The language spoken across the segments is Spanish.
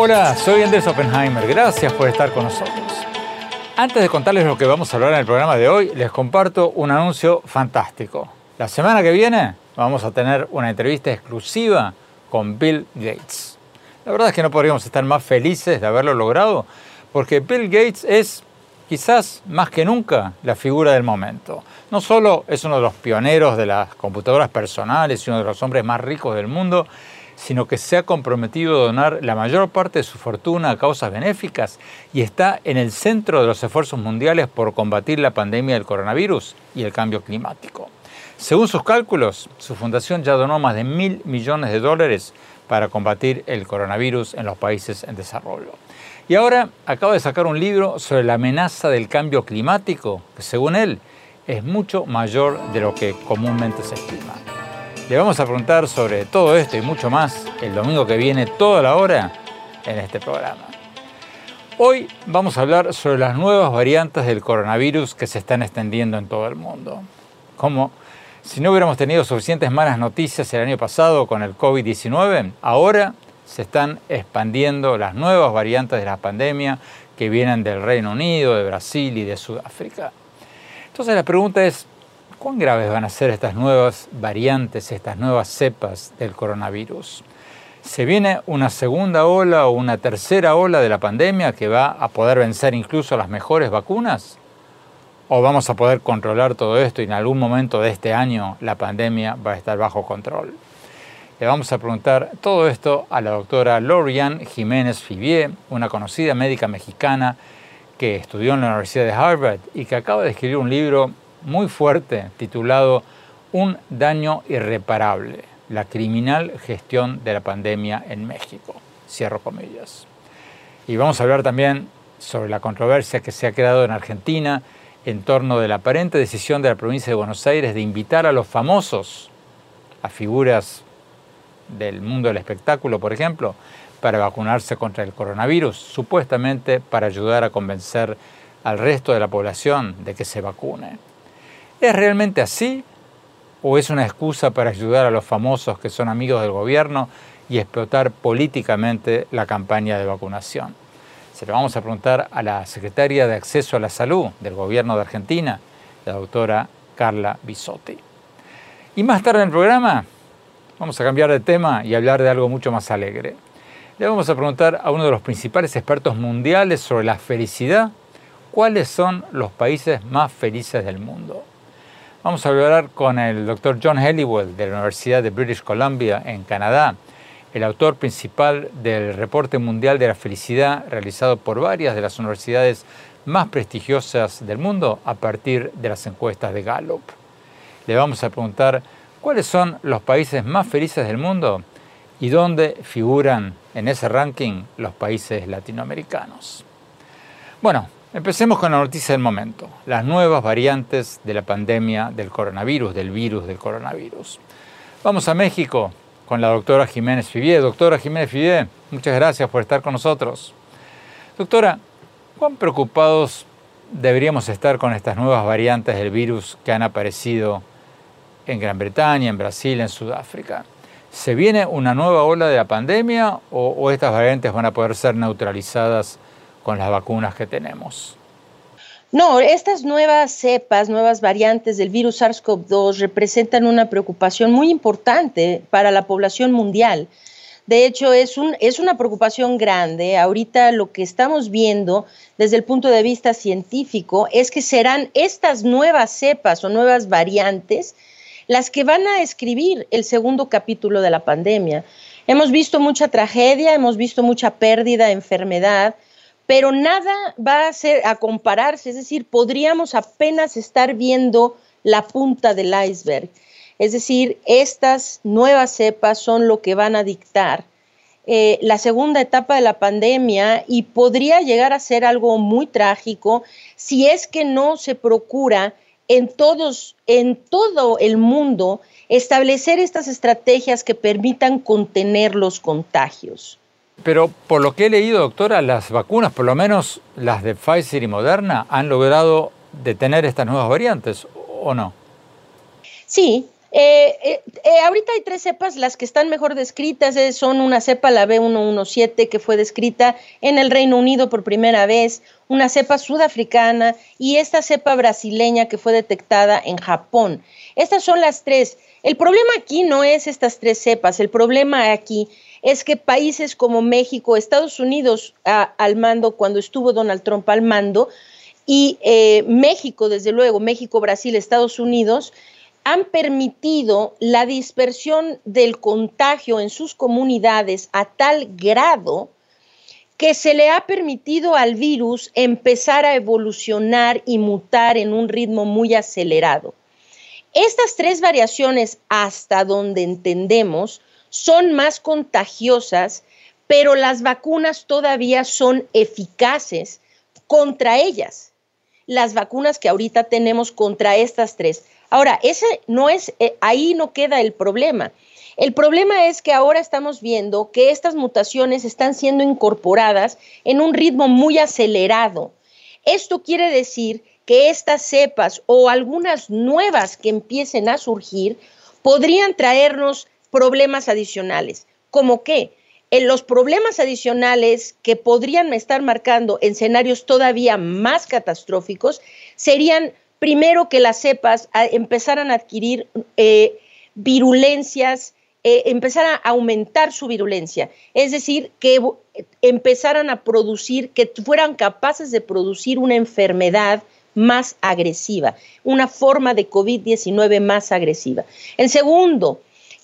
Hola, soy Andrés Oppenheimer. Gracias por estar con nosotros. Antes de contarles lo que vamos a hablar en el programa de hoy, les comparto un anuncio fantástico. La semana que viene vamos a tener una entrevista exclusiva con Bill Gates. La verdad es que no podríamos estar más felices de haberlo logrado, porque Bill Gates es quizás más que nunca la figura del momento. No solo es uno de los pioneros de las computadoras personales y uno de los hombres más ricos del mundo, sino que se ha comprometido a donar la mayor parte de su fortuna a causas benéficas y está en el centro de los esfuerzos mundiales por combatir la pandemia del coronavirus y el cambio climático. Según sus cálculos, su fundación ya donó más de mil millones de dólares para combatir el coronavirus en los países en desarrollo. Y ahora acaba de sacar un libro sobre la amenaza del cambio climático, que según él es mucho mayor de lo que comúnmente se estima. Le vamos a preguntar sobre todo esto y mucho más el domingo que viene, toda la hora, en este programa. Hoy vamos a hablar sobre las nuevas variantes del coronavirus que se están extendiendo en todo el mundo. Como si no hubiéramos tenido suficientes malas noticias el año pasado con el COVID-19, ahora se están expandiendo las nuevas variantes de la pandemia que vienen del Reino Unido, de Brasil y de Sudáfrica. Entonces la pregunta es, ¿Cuán graves van a ser estas nuevas variantes, estas nuevas cepas del coronavirus? ¿Se viene una segunda ola o una tercera ola de la pandemia que va a poder vencer incluso las mejores vacunas? ¿O vamos a poder controlar todo esto y en algún momento de este año la pandemia va a estar bajo control? Le vamos a preguntar todo esto a la doctora Lorian Jiménez Fibier, una conocida médica mexicana que estudió en la Universidad de Harvard y que acaba de escribir un libro muy fuerte titulado Un daño irreparable, la criminal gestión de la pandemia en México. Cierro comillas. Y vamos a hablar también sobre la controversia que se ha creado en Argentina en torno de la aparente decisión de la provincia de Buenos Aires de invitar a los famosos, a figuras del mundo del espectáculo, por ejemplo, para vacunarse contra el coronavirus, supuestamente para ayudar a convencer al resto de la población de que se vacune. ¿Es realmente así? ¿O es una excusa para ayudar a los famosos que son amigos del gobierno y explotar políticamente la campaña de vacunación? Se lo vamos a preguntar a la secretaria de Acceso a la Salud del gobierno de Argentina, la doctora Carla Bisotti. Y más tarde en el programa vamos a cambiar de tema y hablar de algo mucho más alegre. Le vamos a preguntar a uno de los principales expertos mundiales sobre la felicidad cuáles son los países más felices del mundo. Vamos a hablar con el doctor John Helliwell de la Universidad de British Columbia en Canadá, el autor principal del Reporte Mundial de la Felicidad realizado por varias de las universidades más prestigiosas del mundo a partir de las encuestas de Gallup. Le vamos a preguntar cuáles son los países más felices del mundo y dónde figuran en ese ranking los países latinoamericanos. Bueno, Empecemos con la noticia del momento, las nuevas variantes de la pandemia del coronavirus, del virus del coronavirus. Vamos a México con la doctora Jiménez Fibier. Doctora Jiménez Fibier, muchas gracias por estar con nosotros. Doctora, ¿cuán preocupados deberíamos estar con estas nuevas variantes del virus que han aparecido en Gran Bretaña, en Brasil, en Sudáfrica? ¿Se viene una nueva ola de la pandemia o estas variantes van a poder ser neutralizadas con las vacunas que tenemos? No, estas nuevas cepas, nuevas variantes del virus SARS-CoV-2 representan una preocupación muy importante para la población mundial. De hecho, es, un, es una preocupación grande. Ahorita lo que estamos viendo desde el punto de vista científico es que serán estas nuevas cepas o nuevas variantes las que van a escribir el segundo capítulo de la pandemia. Hemos visto mucha tragedia, hemos visto mucha pérdida, enfermedad, pero nada va a ser a compararse, es decir, podríamos apenas estar viendo la punta del iceberg. Es decir, estas nuevas cepas son lo que van a dictar eh, la segunda etapa de la pandemia y podría llegar a ser algo muy trágico si es que no se procura en todos, en todo el mundo, establecer estas estrategias que permitan contener los contagios. Pero por lo que he leído, doctora, las vacunas, por lo menos las de Pfizer y Moderna, han logrado detener estas nuevas variantes, ¿o no? Sí. Eh, eh, eh, ahorita hay tres cepas, las que están mejor descritas son una cepa, la B117, que fue descrita en el Reino Unido por primera vez, una cepa sudafricana y esta cepa brasileña que fue detectada en Japón. Estas son las tres. El problema aquí no es estas tres cepas, el problema aquí es que países como México, Estados Unidos al mando, cuando estuvo Donald Trump al mando, y eh, México, desde luego, México, Brasil, Estados Unidos, han permitido la dispersión del contagio en sus comunidades a tal grado que se le ha permitido al virus empezar a evolucionar y mutar en un ritmo muy acelerado. Estas tres variaciones, hasta donde entendemos, son más contagiosas, pero las vacunas todavía son eficaces contra ellas. Las vacunas que ahorita tenemos contra estas tres. Ahora, ese no es, eh, ahí no queda el problema. El problema es que ahora estamos viendo que estas mutaciones están siendo incorporadas en un ritmo muy acelerado. Esto quiere decir que estas cepas o algunas nuevas que empiecen a surgir podrían traernos problemas adicionales. ¿Cómo qué? En los problemas adicionales que podrían estar marcando escenarios todavía más catastróficos serían, primero, que las cepas empezaran a adquirir eh, virulencias, eh, empezaran a aumentar su virulencia, es decir, que empezaran a producir, que fueran capaces de producir una enfermedad más agresiva, una forma de COVID-19 más agresiva. En segundo,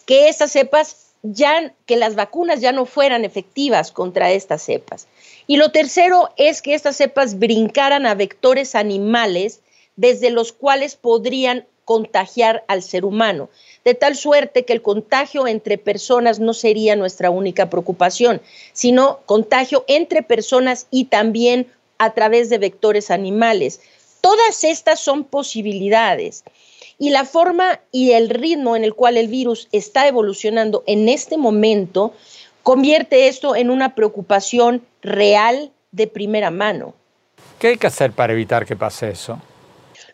que estas cepas ya, que las vacunas ya no fueran efectivas contra estas cepas. Y lo tercero es que estas cepas brincaran a vectores animales desde los cuales podrían contagiar al ser humano, de tal suerte que el contagio entre personas no sería nuestra única preocupación, sino contagio entre personas y también a través de vectores animales. Todas estas son posibilidades. Y la forma y el ritmo en el cual el virus está evolucionando en este momento convierte esto en una preocupación real de primera mano. ¿Qué hay que hacer para evitar que pase eso?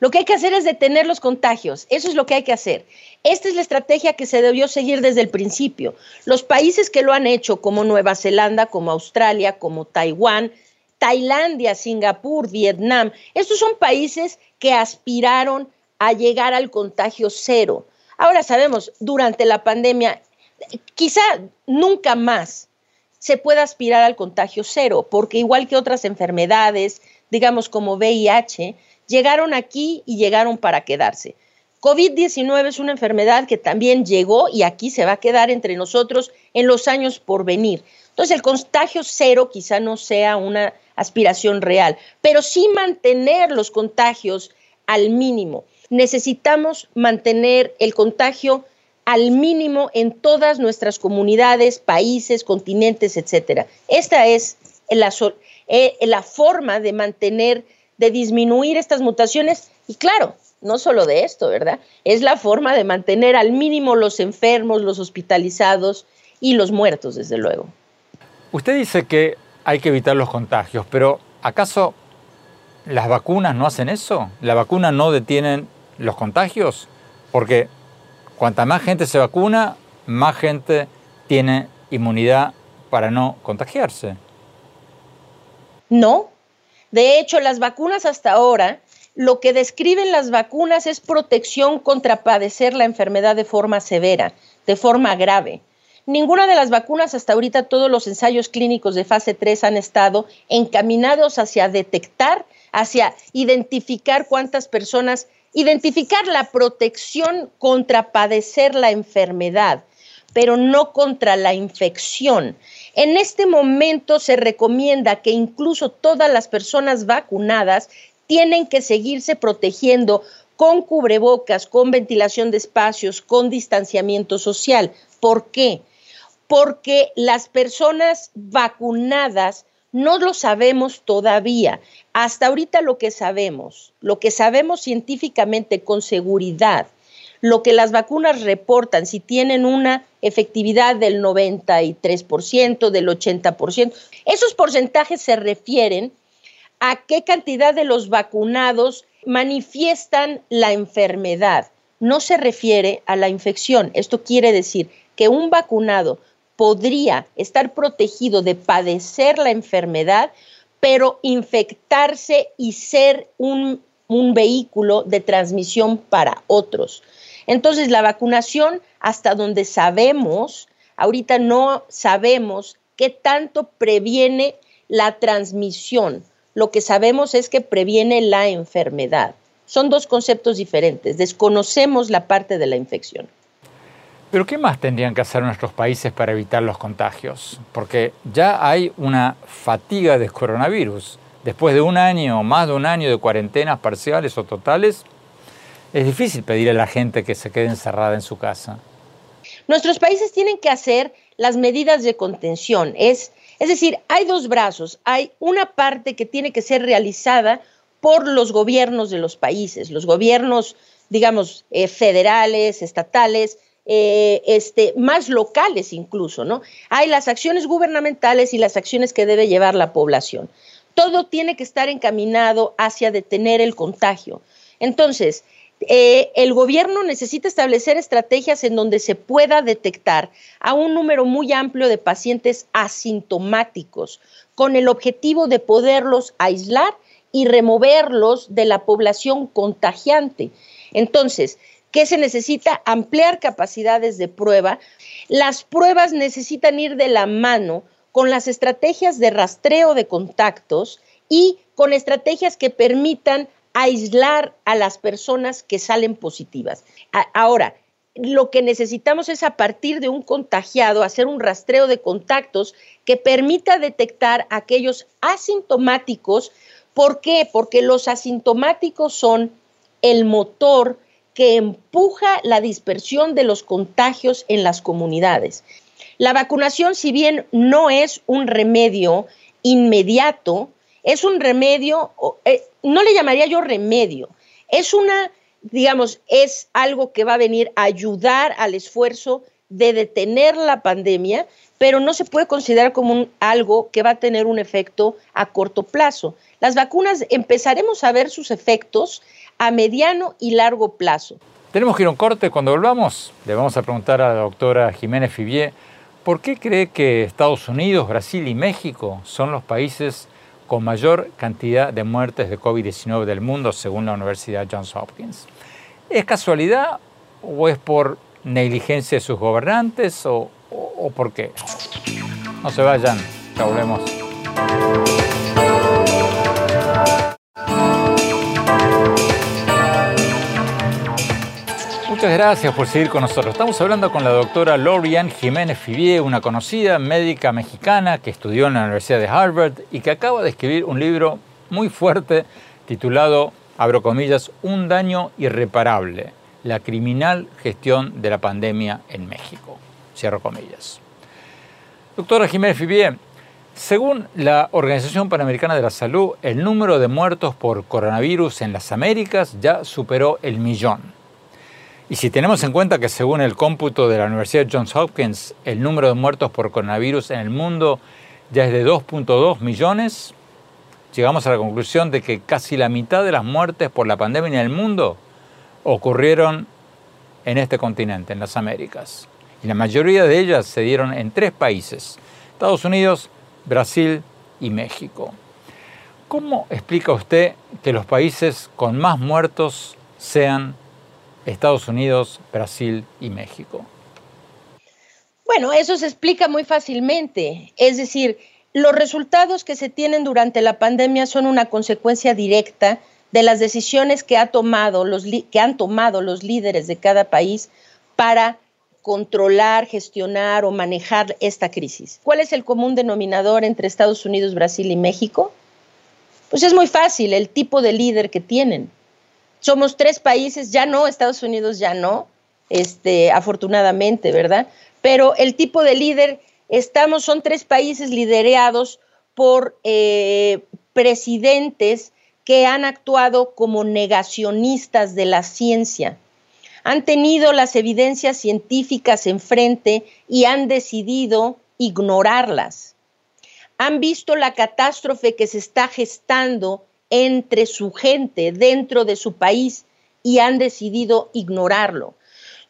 Lo que hay que hacer es detener los contagios. Eso es lo que hay que hacer. Esta es la estrategia que se debió seguir desde el principio. Los países que lo han hecho, como Nueva Zelanda, como Australia, como Taiwán, Tailandia, Singapur, Vietnam, estos son países que aspiraron a llegar al contagio cero. Ahora sabemos, durante la pandemia, quizá nunca más se pueda aspirar al contagio cero, porque igual que otras enfermedades, digamos como VIH, llegaron aquí y llegaron para quedarse. COVID-19 es una enfermedad que también llegó y aquí se va a quedar entre nosotros en los años por venir. Entonces el contagio cero quizá no sea una aspiración real, pero sí mantener los contagios al mínimo necesitamos mantener el contagio al mínimo en todas nuestras comunidades, países, continentes, etcétera. Esta es la, eh, la forma de mantener, de disminuir estas mutaciones y claro, no solo de esto, ¿verdad? Es la forma de mantener al mínimo los enfermos, los hospitalizados y los muertos, desde luego. Usted dice que hay que evitar los contagios, pero ¿acaso las vacunas no hacen eso? ¿La vacuna no detienen los contagios? Porque cuanta más gente se vacuna, más gente tiene inmunidad para no contagiarse. No. De hecho, las vacunas hasta ahora lo que describen las vacunas es protección contra padecer la enfermedad de forma severa, de forma grave. Ninguna de las vacunas hasta ahorita, todos los ensayos clínicos de fase 3 han estado encaminados hacia detectar, hacia identificar cuántas personas, identificar la protección contra padecer la enfermedad, pero no contra la infección. En este momento se recomienda que incluso todas las personas vacunadas tienen que seguirse protegiendo con cubrebocas, con ventilación de espacios, con distanciamiento social. ¿Por qué? Porque las personas vacunadas no lo sabemos todavía. Hasta ahorita lo que sabemos, lo que sabemos científicamente con seguridad, lo que las vacunas reportan, si tienen una efectividad del 93%, del 80%, esos porcentajes se refieren a qué cantidad de los vacunados manifiestan la enfermedad. No se refiere a la infección. Esto quiere decir que un vacunado podría estar protegido de padecer la enfermedad, pero infectarse y ser un, vehículo de transmisión para otros. Entonces, la vacunación, hasta donde sabemos, ahorita no sabemos qué tanto previene la transmisión. Lo que sabemos es que previene la enfermedad. Son dos conceptos diferentes. Desconocemos la parte de la infección. Pero ¿qué más tendrían que hacer nuestros países para evitar los contagios? Porque ya hay una fatiga de coronavirus. Después de un año o más de un año de cuarentenas parciales o totales, es difícil pedir a la gente que se quede encerrada en su casa. Nuestros países tienen que hacer las medidas de contención. Es es decir, hay dos brazos. Hay una parte que tiene que ser realizada por los gobiernos de los países, los gobiernos, digamos, eh, federales, estatales, eh, este, más locales incluso, ¿no? Hay las acciones gubernamentales y las acciones que debe llevar la población. Todo tiene que estar encaminado hacia detener el contagio. Entonces, eh, el gobierno necesita establecer estrategias en donde se pueda detectar a un número muy amplio de pacientes asintomáticos con el objetivo de poderlos aislar y removerlos de la población contagiante. Entonces, ¿qué se necesita? Ampliar capacidades de prueba. Las pruebas necesitan ir de la mano con las estrategias de rastreo de contactos y con estrategias que permitan aislar a las personas que salen positivas. ahora, lo que necesitamos es a partir de un contagiado hacer un rastreo de contactos que permita detectar aquellos asintomáticos. ¿Por qué? Porque los asintomáticos son el motor que empuja la dispersión de los contagios en las comunidades. La vacunación, si bien no es un remedio inmediato, es un remedio, eh, no le llamaría yo remedio, es una, digamos, es algo que va a venir a ayudar al esfuerzo de detener la pandemia, pero no se puede considerar como algo que va a tener un efecto a corto plazo. Las vacunas empezaremos a ver sus efectos a mediano y largo plazo. Tenemos que ir a un corte. Cuando volvamos, le vamos a preguntar a la doctora Jiménez Fibier por qué cree que Estados Unidos, Brasil y México son los países con mayor cantidad de muertes de COVID-19 del mundo, según la Universidad Johns Hopkins. ¿Es casualidad o es por negligencia de sus gobernantes o, o por qué? No se vayan, ya volvemos. Muchas gracias por seguir con nosotros. Estamos hablando con la doctora Lorian Jiménez Fibier, una conocida médica mexicana que estudió en la Universidad de Harvard y que acaba de escribir un libro muy fuerte titulado, abro comillas, Un daño irreparable, la criminal gestión de la pandemia en México. Cierro comillas. Doctora Jiménez Fibier, según la Organización Panamericana de la Salud, el número de muertos por coronavirus en las Américas ya superó el millón. Y si tenemos en cuenta que según el cómputo de la Universidad Johns Hopkins, el número de muertos por coronavirus en el mundo ya es de 2.2 millones, llegamos a la conclusión de que casi la mitad de las muertes por la pandemia en el mundo ocurrieron en este continente, en las Américas. Y la mayoría de ellas se dieron en tres países, Estados Unidos, Brasil y México. ¿Cómo explica usted que los países con más muertos sean Estados Unidos, Brasil y México? Bueno, eso se explica muy fácilmente. Es decir, los resultados que se tienen durante la pandemia son una consecuencia directa de las decisiones que, ha tomado los, que han tomado los líderes de cada país para controlar, gestionar o manejar esta crisis. ¿Cuál es el común denominador entre Estados Unidos, Brasil y México? Pues es muy fácil, el tipo de líder que tienen. Somos tres países, ya no, Estados Unidos ya no, este, afortunadamente, ¿verdad? Pero el tipo de líder, estamos, son tres países liderados por eh, presidentes que han actuado como negacionistas de la ciencia han tenido las evidencias científicas enfrente y han decidido ignorarlas. Han visto la catástrofe que se está gestando entre su gente, dentro de su país, y han decidido ignorarlo.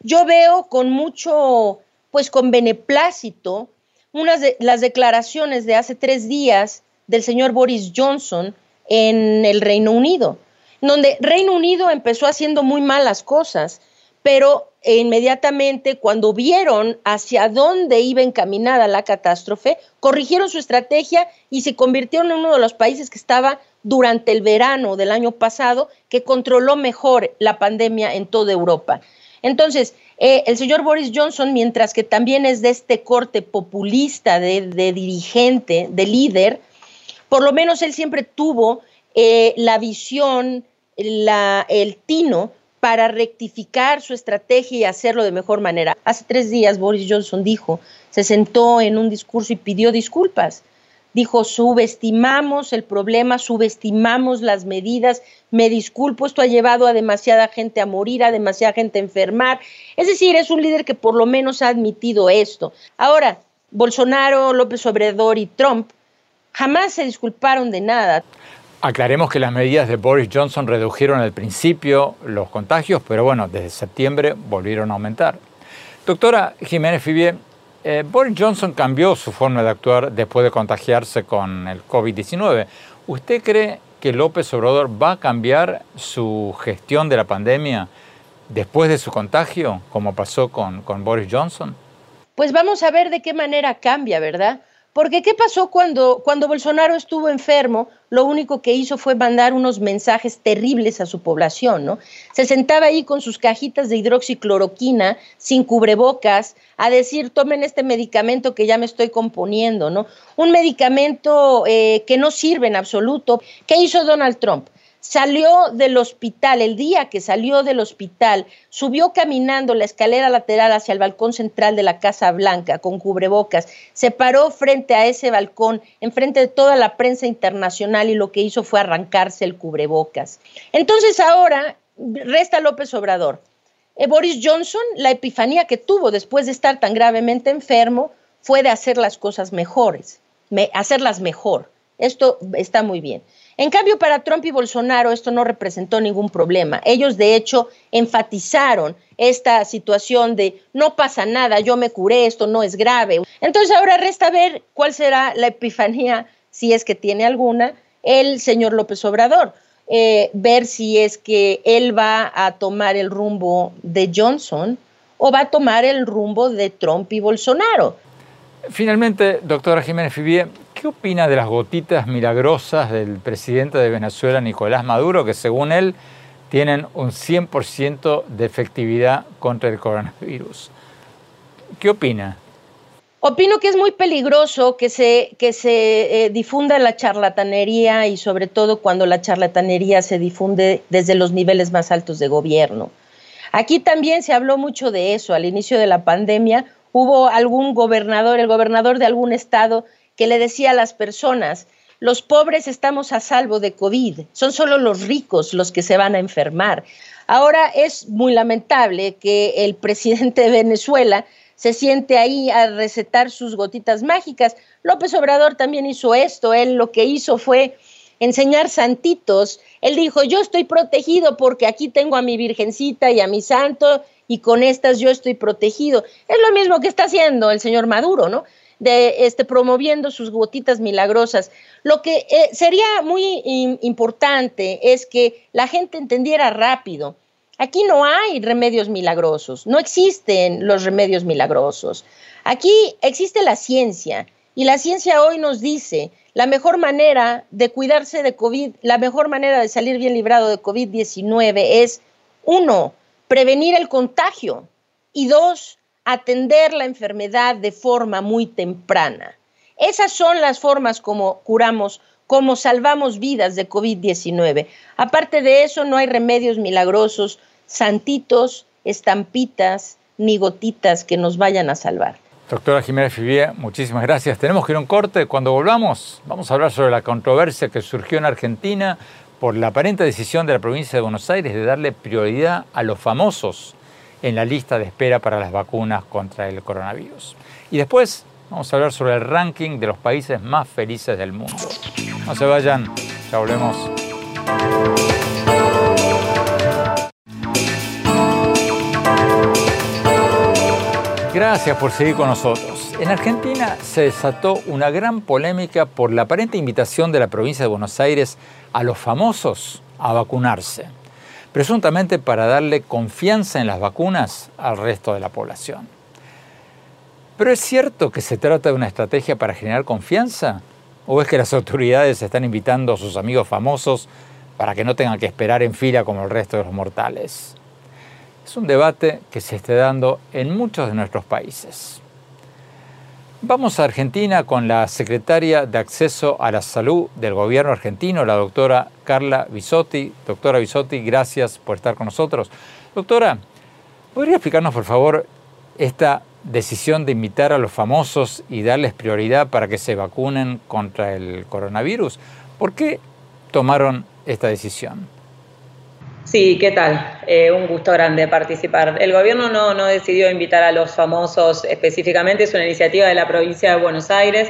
Yo veo con mucho, pues con beneplácito, unas de las declaraciones de hace tres días del señor Boris Johnson en el Reino Unido, donde Reino Unido empezó haciendo muy malas cosas, pero inmediatamente cuando vieron hacia dónde iba encaminada la catástrofe, corrigieron su estrategia y se convirtieron en uno de los países que estaba durante el verano del año pasado, que controló mejor la pandemia en toda Europa. Entonces, eh, el señor Boris Johnson, mientras que también es de este corte populista, de, dirigente, de líder, por lo menos él siempre tuvo eh, la visión, el tino para rectificar su estrategia y hacerlo de mejor manera. Hace tres días Boris Johnson dijo, se sentó en un discurso y pidió disculpas. Dijo, subestimamos el problema, subestimamos las medidas, me disculpo, esto ha llevado a demasiada gente a morir, a demasiada gente a enfermar. Es decir, es un líder que por lo menos ha admitido esto. Ahora, Bolsonaro, López Obrador y Trump jamás se disculparon de nada. Aclaremos que las medidas de Boris Johnson redujeron al principio los contagios, pero bueno, desde septiembre volvieron a aumentar. Doctora Jiménez Fibier, eh, Boris Johnson cambió su forma de actuar después de contagiarse con el COVID-19. ¿Usted cree que López Obrador va a cambiar su gestión de la pandemia después de su contagio, como pasó con, con Boris Johnson? Pues vamos a ver de qué manera cambia, ¿verdad? Porque ¿qué pasó cuando, cuando Bolsonaro estuvo enfermo? Lo único que hizo fue mandar unos mensajes terribles a su población, ¿no? Se sentaba ahí con sus cajitas de hidroxicloroquina, sin cubrebocas, a decir, tomen este medicamento que ya me estoy componiendo, ¿no? Un medicamento eh, que no sirve en absoluto. ¿Qué hizo Donald Trump? Salió del hospital, el día que salió del hospital, subió caminando la escalera lateral hacia el balcón central de la Casa Blanca con cubrebocas, se paró frente a ese balcón, enfrente de toda la prensa internacional y lo que hizo fue arrancarse el cubrebocas. Entonces ahora resta López Obrador. Eh, Boris Johnson, la epifanía que tuvo después de estar tan gravemente enfermo fue de hacer las cosas mejores, hacerlas mejor. Esto está muy bien. En cambio, para Trump y Bolsonaro esto no representó ningún problema. Ellos, de hecho, enfatizaron esta situación de no pasa nada, yo me curé, esto no es grave. Entonces ahora resta ver cuál será la epifanía, si es que tiene alguna, el señor López Obrador. Eh, ver si es que él va a tomar el rumbo de Johnson o va a tomar el rumbo de Trump y Bolsonaro. Finalmente, doctora Jiménez Fibier, ¿qué opina de las gotitas milagrosas del presidente de Venezuela, Nicolás Maduro, que según él tienen un 100% de efectividad contra el coronavirus? ¿Qué opina? Opino que es muy peligroso que se, que se eh, difunda la charlatanería y sobre todo cuando la charlatanería se difunde desde los niveles más altos de gobierno. Aquí también se habló mucho de eso al inicio de la pandemia hubo algún gobernador, el gobernador de algún estado, que le decía a las personas, los pobres estamos a salvo de COVID, son solo los ricos los que se van a enfermar. Ahora es muy lamentable que el presidente de Venezuela se siente ahí a recetar sus gotitas mágicas. López Obrador también hizo esto, él lo que hizo fue enseñar santitos. Él dijo, yo estoy protegido porque aquí tengo a mi virgencita y a mi santo y con estas yo estoy protegido. Es lo mismo que está haciendo el señor Maduro, ¿no? De este, promoviendo sus gotitas milagrosas. Lo que eh, sería muy importante es que la gente entendiera rápido. Aquí no hay remedios milagrosos, no existen los remedios milagrosos. Aquí existe la ciencia y la ciencia hoy nos dice la mejor manera de cuidarse de COVID, la mejor manera de salir bien librado de COVID-19 es, uno, prevenir el contagio y dos, atender la enfermedad de forma muy temprana. Esas son las formas como curamos, como salvamos vidas de COVID-19. Aparte de eso, no hay remedios milagrosos, santitos, estampitas, ni gotitas que nos vayan a salvar. Doctora Jiménez Fibier, muchísimas gracias. Tenemos que ir a un corte. Cuando volvamos, vamos a hablar sobre la controversia que surgió en Argentina por la aparente decisión de la provincia de Buenos Aires de darle prioridad a los famosos en la lista de espera para las vacunas contra el coronavirus. Y después vamos a hablar sobre el ranking de los países más felices del mundo. No se vayan, ya volvemos. Gracias por seguir con nosotros. En Argentina se desató una gran polémica por la aparente invitación de la provincia de Buenos Aires a los famosos a vacunarse presuntamente para darle confianza en las vacunas al resto de la población. Pero es cierto que se trata de una estrategia para generar confianza, o es que las autoridades están invitando a sus amigos famosos para que no tengan que esperar en fila como el resto de los mortales. Es un debate que se está dando en muchos de nuestros países. Vamos a Argentina con la secretaria de Acceso a la Salud del gobierno argentino, la doctora Carla Bisotti. Doctora Bisotti, gracias por estar con nosotros. Doctora, ¿podría explicarnos, por favor, esta decisión de invitar a los famosos y darles prioridad para que se vacunen contra el coronavirus? ¿Por qué tomaron esta decisión? Sí, ¿qué tal? Eh, un gusto grande participar. El gobierno no, no decidió invitar a los famosos específicamente, es una iniciativa de la provincia de Buenos Aires.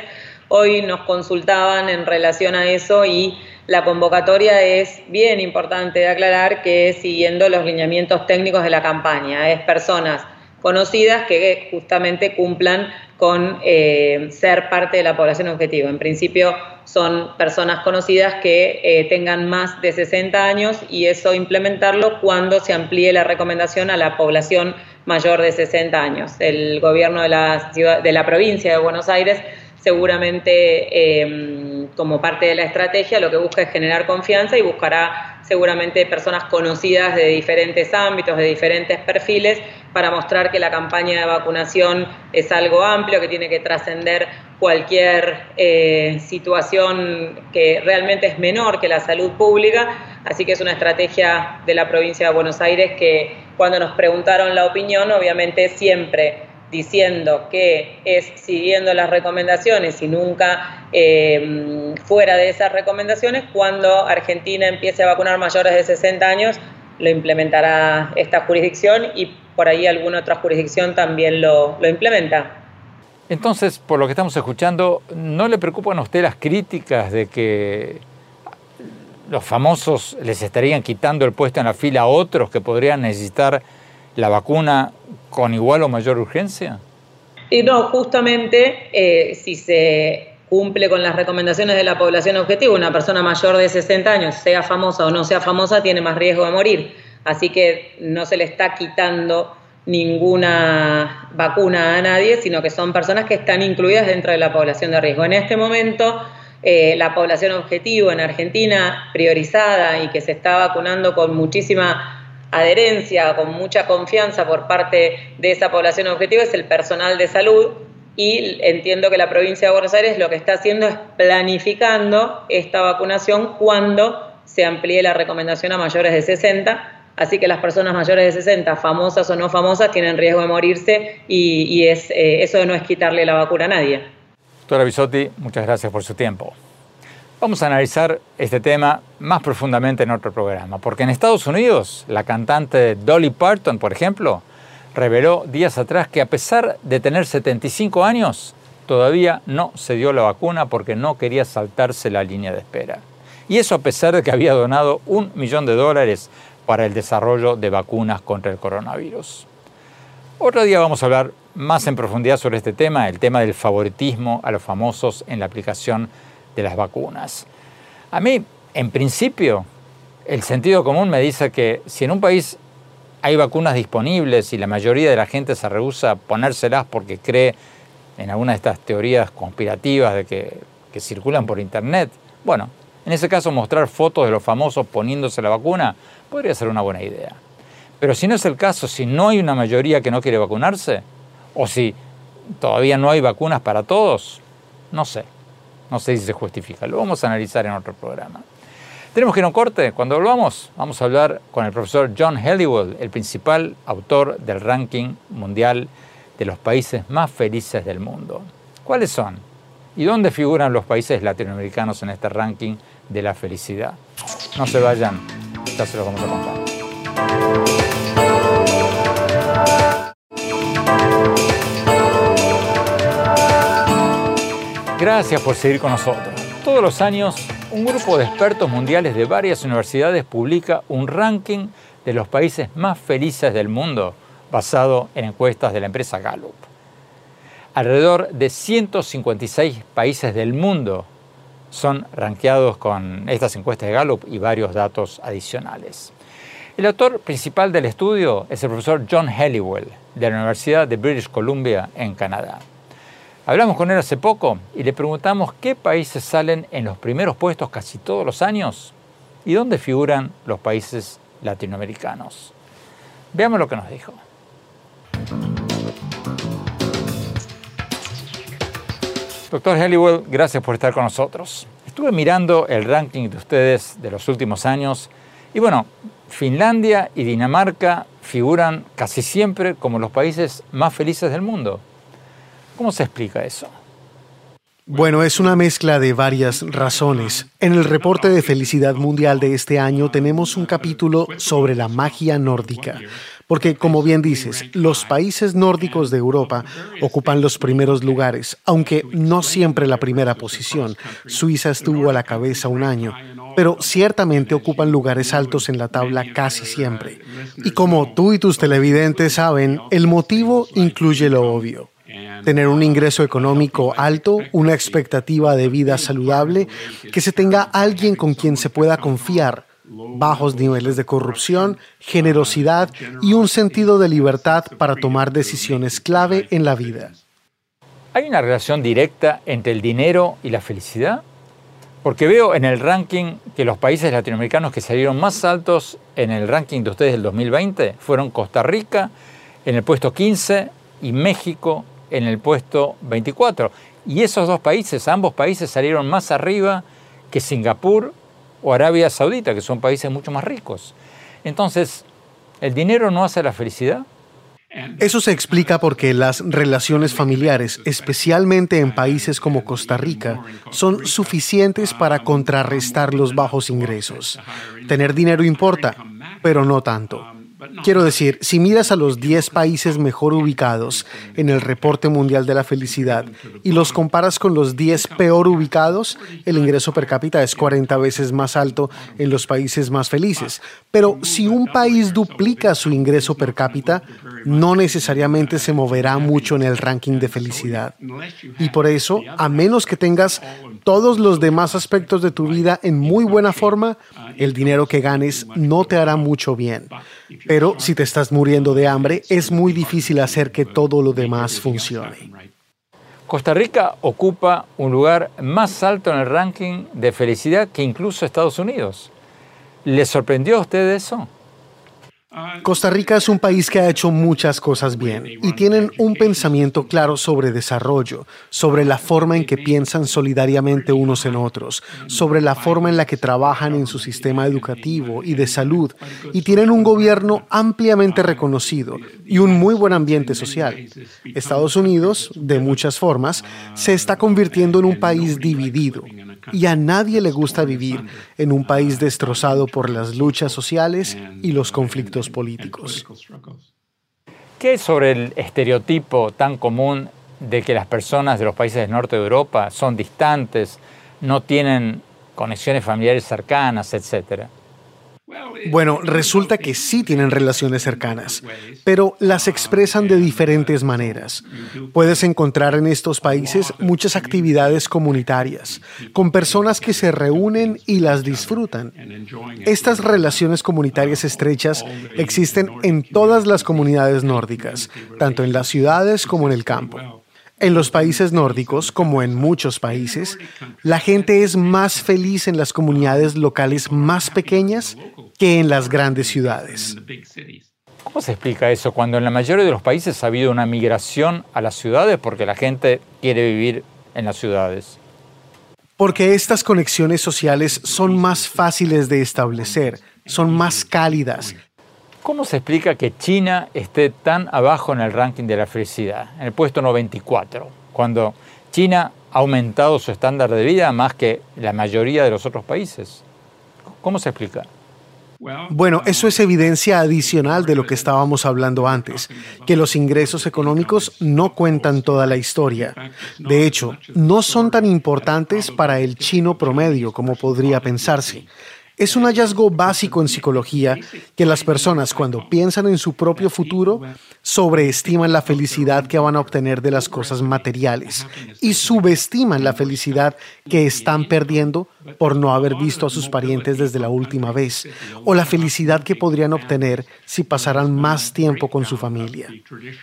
Hoy nos consultaban en relación a eso y la convocatoria es bien importante de aclarar que es siguiendo los lineamientos técnicos de la campaña. Es personas conocidas que justamente cumplan con eh, ser parte de la población objetivo. En principio son personas conocidas que eh, tengan más de 60 años y eso implementarlo cuando se amplíe la recomendación a la población mayor de 60 años. El gobierno de la, ciudad, de la provincia de Buenos Aires seguramente em, como parte de la estrategia lo que busca es generar confianza y buscará seguramente personas conocidas de diferentes ámbitos, de diferentes perfiles, para mostrar que la campaña de vacunación es algo amplio, que tiene que trascender cualquier eh, situación que realmente es menor que la salud pública. Así que es una estrategia de la provincia de Buenos Aires que cuando nos preguntaron la opinión, obviamente siempre diciendo que es siguiendo las recomendaciones y nunca eh, fuera de esas recomendaciones, cuando Argentina empiece a vacunar mayores de 60 años, lo implementará esta jurisdicción y por ahí alguna otra jurisdicción también lo, lo implementa. Entonces, por lo que estamos escuchando, ¿no le preocupan a usted las críticas de que los famosos les estarían quitando el puesto en la fila a otros que podrían necesitar la vacuna con igual o mayor urgencia? Y no, justamente eh, si se cumple con las recomendaciones de la población objetivo, una persona mayor de 60 años, sea famosa o no sea famosa, tiene más riesgo de morir. Así que no se le está quitando ninguna vacuna a nadie, sino que son personas que están incluidas dentro de la población de riesgo. En este momento, eh, la población objetivo en Argentina, priorizada y que se está vacunando con muchísima adherencia, con mucha confianza por parte de esa población objetiva es el personal de salud y entiendo que la provincia de Buenos Aires lo que está haciendo es planificando esta vacunación cuando se amplíe la recomendación a mayores de 60. Así que las personas mayores de 60, famosas o no famosas, tienen riesgo de morirse y, eh, eso no es quitarle la vacuna a nadie. Doctora Bisotti, muchas gracias por su tiempo. Vamos a analizar este tema más profundamente en otro programa, porque en Estados Unidos la cantante Dolly Parton, por ejemplo, reveló días atrás que a pesar de tener 75 años, todavía no se dio la vacuna porque no quería saltarse la línea de espera. Y eso a pesar de que había donado un millón de dólares para el desarrollo de vacunas contra el coronavirus. Otro día vamos a hablar más en profundidad sobre este tema, el tema del favoritismo a los famosos en la aplicación de las vacunas. A mí, en principio, el sentido común me dice que si en un país hay vacunas disponibles y la mayoría de la gente se rehúsa a ponérselas porque cree en alguna de estas teorías conspirativas de que, que circulan por internet, bueno, en ese caso mostrar fotos de los famosos poniéndose la vacuna podría ser una buena idea. Pero si no es el caso, si no hay una mayoría que no quiere vacunarse, o si todavía no hay vacunas para todos, no sé. No sé si se justifica. Lo vamos a analizar en otro programa. Tenemos que ir a un corte. Cuando volvamos, vamos a hablar con el profesor John Helliwell, el principal autor del ranking mundial de los países más felices del mundo. ¿Cuáles son? ¿Y dónde figuran los países latinoamericanos en este ranking de la felicidad? No se vayan, ya se los vamos a contar. Gracias por seguir con nosotros. Todos los años, un grupo de expertos mundiales de varias universidades publica un ranking de los países más felices del mundo basado en encuestas de la empresa Gallup. Alrededor de 156 países del mundo son rankeados con estas encuestas de Gallup y varios datos adicionales. El autor principal del estudio es el profesor John Helliwell de la Universidad de British Columbia en Canadá. Hablamos con él hace poco y le preguntamos qué países salen en los primeros puestos casi todos los años y dónde figuran los países latinoamericanos. Veamos lo que nos dijo. Doctor Helliwell, gracias por estar con nosotros. Estuve mirando el ranking de ustedes de los últimos años y bueno, Finlandia y Dinamarca figuran casi siempre como los países más felices del mundo. ¿Cómo se explica eso? Bueno, es una mezcla de varias razones. En el reporte de felicidad mundial de este año tenemos un capítulo sobre la magia nórdica, porque como bien dices, los países nórdicos de Europa ocupan los primeros lugares, aunque no siempre la primera posición. Suiza estuvo a la cabeza un año, pero ciertamente ocupan lugares altos en la tabla casi siempre. Y como tú y tus televidentes saben, el motivo incluye lo obvio tener un ingreso económico alto, una expectativa de vida saludable, que se tenga alguien con quien se pueda confiar, bajos niveles de corrupción, generosidad y un sentido de libertad para tomar decisiones clave en la vida. ¿Hay una relación directa entre el dinero y la felicidad? Porque veo en el ranking que los países latinoamericanos que salieron más altos en el ranking de ustedes del 2020 fueron Costa Rica en el puesto 15 y México en el puesto 24. Y esos dos países, ambos países salieron más arriba que Singapur o Arabia Saudita, que son países mucho más ricos. Entonces, ¿el dinero no hace la felicidad? Eso se explica porque las relaciones familiares, especialmente en países como Costa Rica, son suficientes para contrarrestar los bajos ingresos. Tener dinero importa, pero no tanto. Quiero decir, si miras a los 10 países mejor ubicados en el reporte mundial de la felicidad y los comparas con los 10 peor ubicados, el ingreso per cápita es 40 veces más alto en los países más felices. Pero si un país duplica su ingreso per cápita, no necesariamente se moverá mucho en el ranking de felicidad. Y por eso, a menos que tengas todos los demás aspectos de tu vida en muy buena forma, el dinero que ganes no te hará mucho bien. Pero si te estás muriendo de hambre, es muy difícil hacer que todo lo demás funcione. Costa Rica ocupa un lugar más alto en el ranking de felicidad que incluso Estados Unidos. ¿Le sorprendió a usted eso? Costa Rica es un país que ha hecho muchas cosas bien y tienen un pensamiento claro sobre desarrollo, sobre la forma en que piensan solidariamente unos en otros, sobre la forma en la que trabajan en su sistema educativo y de salud y tienen un gobierno ampliamente reconocido y un muy buen ambiente social. Estados Unidos, de muchas formas, se está convirtiendo en un país dividido y a nadie le gusta vivir en un país destrozado por las luchas sociales y los conflictos políticos. ¿Qué es sobre el estereotipo tan común de que las personas de los países del norte de Europa son distantes, no tienen conexiones familiares cercanas, etcétera? Bueno, resulta que sí tienen relaciones cercanas, pero las expresan de diferentes maneras. Puedes encontrar en estos países muchas actividades comunitarias, con personas que se reúnen y las disfrutan. Estas relaciones comunitarias estrechas existen en todas las comunidades nórdicas, tanto en las ciudades como en el campo. En los países nórdicos, como en muchos países, la gente es más feliz en las comunidades locales más pequeñas que en las grandes ciudades. ¿Cómo se explica eso cuando en la mayoría de los países ha habido una migración a las ciudades porque la gente quiere vivir en las ciudades? Porque estas conexiones sociales son más fáciles de establecer, son más cálidas, ¿Cómo se explica que China esté tan abajo en el ranking de la felicidad, en el puesto 94, cuando China ha aumentado su estándar de vida más que la mayoría de los otros países? ¿Cómo se explica? Bueno, eso es evidencia adicional de lo que estábamos hablando antes, que los ingresos económicos no cuentan toda la historia. De hecho, no son tan importantes para el chino promedio como podría pensarse. Es un hallazgo básico en psicología que las personas cuando piensan en su propio futuro sobreestiman la felicidad que van a obtener de las cosas materiales y subestiman la felicidad que están perdiendo por no haber visto a sus parientes desde la última vez o la felicidad que podrían obtener si pasaran más tiempo con su familia.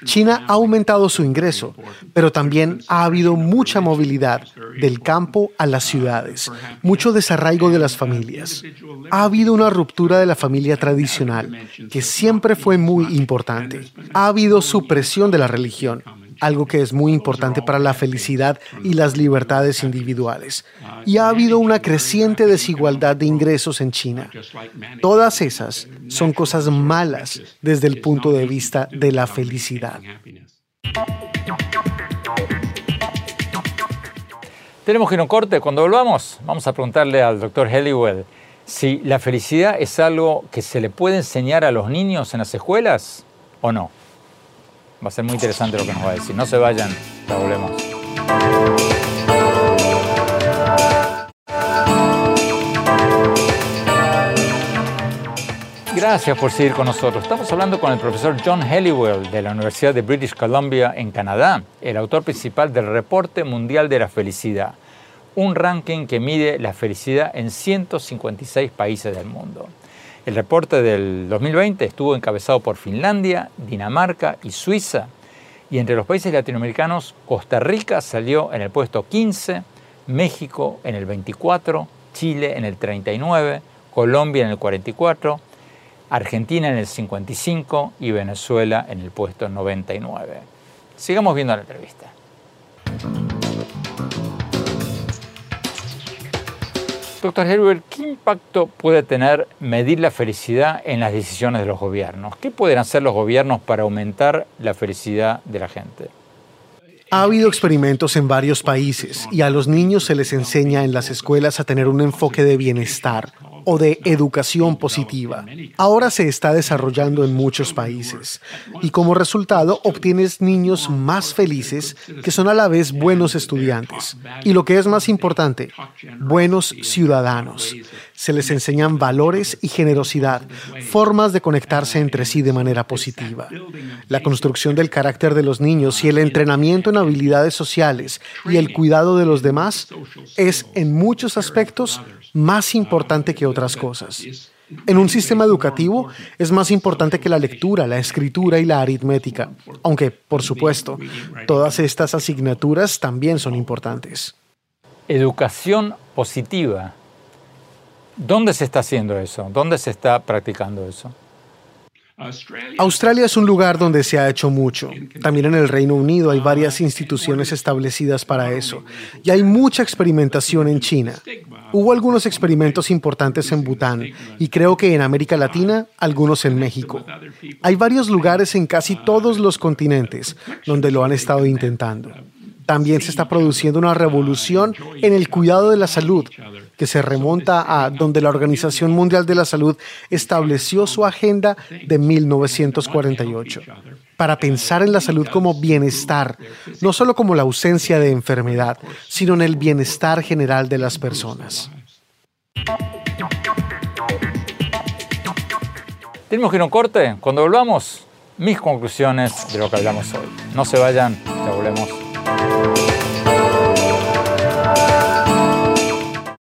China ha aumentado su ingreso, pero también ha habido mucha movilidad del campo a las ciudades, mucho desarraigo de las familias. Ha habido una ruptura de la familia tradicional que siempre fue muy importante. Ha habido supresión de la religión, algo que es muy importante para la felicidad y las libertades individuales. Y ha habido una creciente desigualdad de ingresos en China. Todas esas son cosas malas desde el punto de vista de la felicidad. Tenemos que ir a un corte. Cuando volvamos, vamos a preguntarle al doctor Helliwell si la felicidad es algo que se le puede enseñar a los niños en las escuelas o no. Va a ser muy interesante lo que nos va a decir. No se vayan, ya volvemos. Gracias por seguir con nosotros. Estamos hablando con el profesor John Helliwell de la Universidad de British Columbia en Canadá, el autor principal del Reporte Mundial de la Felicidad, un ranking que mide la felicidad en 156 países del mundo. El reporte del 2020 estuvo encabezado por Finlandia, Dinamarca y Suiza. Y entre los países latinoamericanos, Costa Rica salió en el puesto 15, México en el 24, Chile en el 39, Colombia en el 44, Argentina en el 55 y Venezuela en el puesto 99. Sigamos viendo la entrevista. Doctor Herbert, ¿qué impacto puede tener medir la felicidad en las decisiones de los gobiernos? ¿Qué pueden hacer los gobiernos para aumentar la felicidad de la gente? Ha habido experimentos en varios países y a los niños se les enseña en las escuelas a tener un enfoque de bienestar, o de educación positiva. Ahora se está desarrollando en muchos países y como resultado obtienes niños más felices que son a la vez buenos estudiantes y lo que es más importante, buenos ciudadanos. Se les enseñan valores y generosidad, formas de conectarse entre sí de manera positiva. La construcción del carácter de los niños y el entrenamiento en habilidades sociales y el cuidado de los demás es en muchos aspectos más importante que otras cosas. En un sistema educativo es más importante que la lectura, la escritura y la aritmética, aunque, por supuesto, todas estas asignaturas también son importantes. Educación positiva. ¿Dónde se está haciendo eso? ¿Dónde se está practicando eso? Australia es un lugar donde se ha hecho mucho. También en el Reino Unido hay varias instituciones establecidas para eso. Y hay mucha experimentación en China. Hubo algunos experimentos importantes en Bután y creo que en América Latina, algunos en México. Hay varios lugares en casi todos los continentes donde lo han estado intentando. También se está produciendo una revolución en el cuidado de la salud que se remonta a donde la Organización Mundial de la Salud estableció su agenda de 1948 para pensar en la salud como bienestar, no solo como la ausencia de enfermedad, sino en el bienestar general de las personas. Tenemos que ir corte. Cuando volvamos, mis conclusiones de lo que hablamos hoy. No se vayan, ya volvemos.